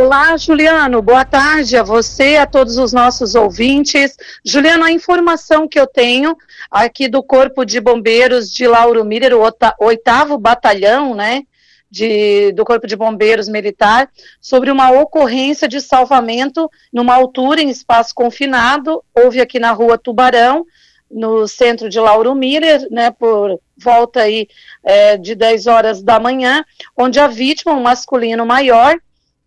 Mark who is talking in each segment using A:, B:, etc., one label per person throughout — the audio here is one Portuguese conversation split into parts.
A: Olá, Juliano. Boa tarde a você, a todos os nossos ouvintes. Juliano, a informação que eu tenho aqui do Corpo de Bombeiros de Lauro Miller, o oitavo batalhão, né, de, do Corpo de Bombeiros Militar, sobre uma ocorrência de salvamento numa altura em espaço confinado. Houve aqui na rua Tubarão, no centro de Lauro Miller, né, por volta aí é, de 10 horas da manhã, onde a vítima, um masculino maior,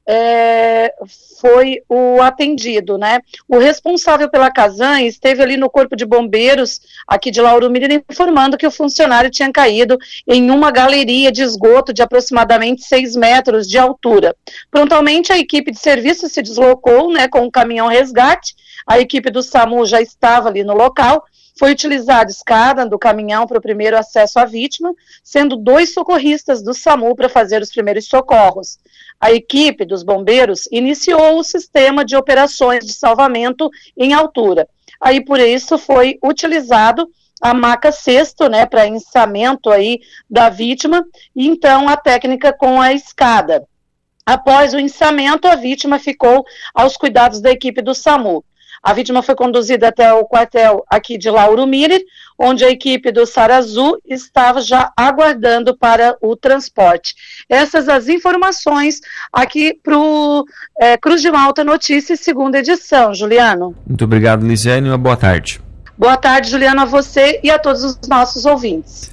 A: é, foi o atendido, né? O responsável pela Casan esteve ali no corpo de bombeiros aqui de Lauro Miller informando que o funcionário tinha caído em uma galeria de esgoto de aproximadamente 6 metros de altura. Prontamente a equipe de serviço se deslocou, né, com o caminhão resgate. A equipe do SAMU já estava ali no local foi utilizada escada do caminhão para o primeiro acesso à vítima, sendo dois socorristas do SAMU para fazer os primeiros socorros. A equipe dos bombeiros iniciou o sistema de operações de salvamento em altura. Aí, por isso, foi utilizado a maca cesto, né, para ensamento aí da vítima, e então a técnica com a escada. Após o ensamento, a vítima ficou aos cuidados da equipe do SAMU. A vítima foi conduzida até o quartel aqui de Lauro Miller, onde a equipe do Sarazu estava já aguardando para o transporte. Essas as informações aqui para o é, Cruz de Malta Notícias, segunda edição. Juliano.
B: Muito obrigado, Lisiane. Uma boa tarde.
A: Boa tarde, Juliano, a você e a todos os nossos ouvintes.